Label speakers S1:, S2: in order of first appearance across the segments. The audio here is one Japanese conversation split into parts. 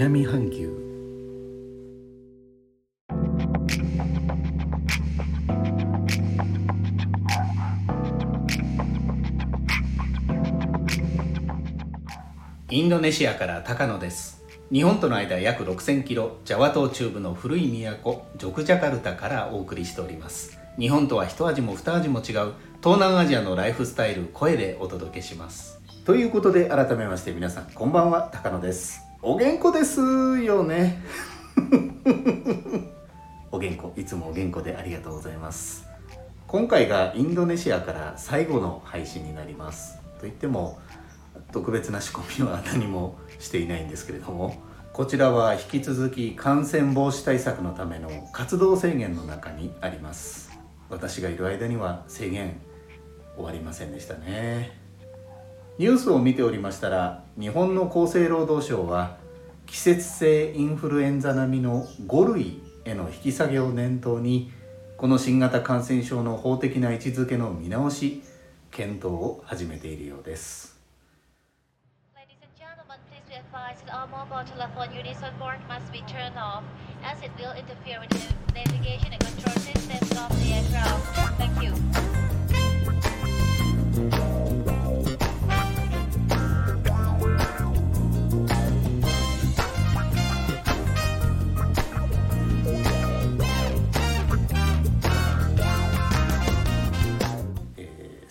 S1: 南半球。インドネシアから高野です。日本との間約6000キロジャワ島中部の古い都ジョクジャカルタからお送りしております。日本とは一味も二味も違う東南アジアのライフスタイル声でお届けします。ということで改めまして皆さんこんばんは高野ですお元気ですよね。お元気いつもお元気でありがとうございます。今回がインドネシアから最後の配信になります。といっても特別な仕込みは何もしていないんですけれどもこちらは引き続き感染防止対策のための活動制限の中にあります。私がいる間には制限終わりませんでしたね。ニュースを見ておりましたら日本の厚生労働省は季節性インフルエンザ並みの5類への引き下げを念頭にこの新型感染症の法的な位置づけの見直し検討を始めているようです。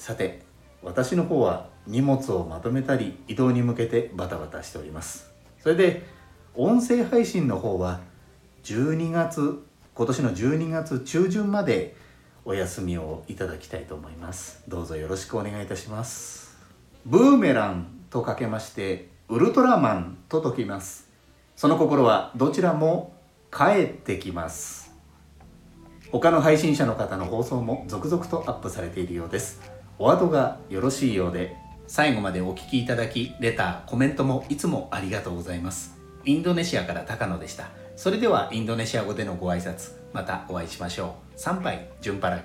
S1: さて私の方は荷物をまとめたり移動に向けてバタバタしております。それで音声配信の方は12月今年の12月中旬までお休みをいただきたいと思います。どうぞよろしくお願いいたします。ブーメランとかけましてウルトラマンと解きます。その心はどちらも帰ってきます。他の配信者の方の放送も続々とアップされているようです。お後がよろしいようで最後までお聴きいただきレターコメントもいつもありがとうございます。インドネシアから高野でした。それではインドネシア語でのご挨拶またお会いしましょう。参拝順パラ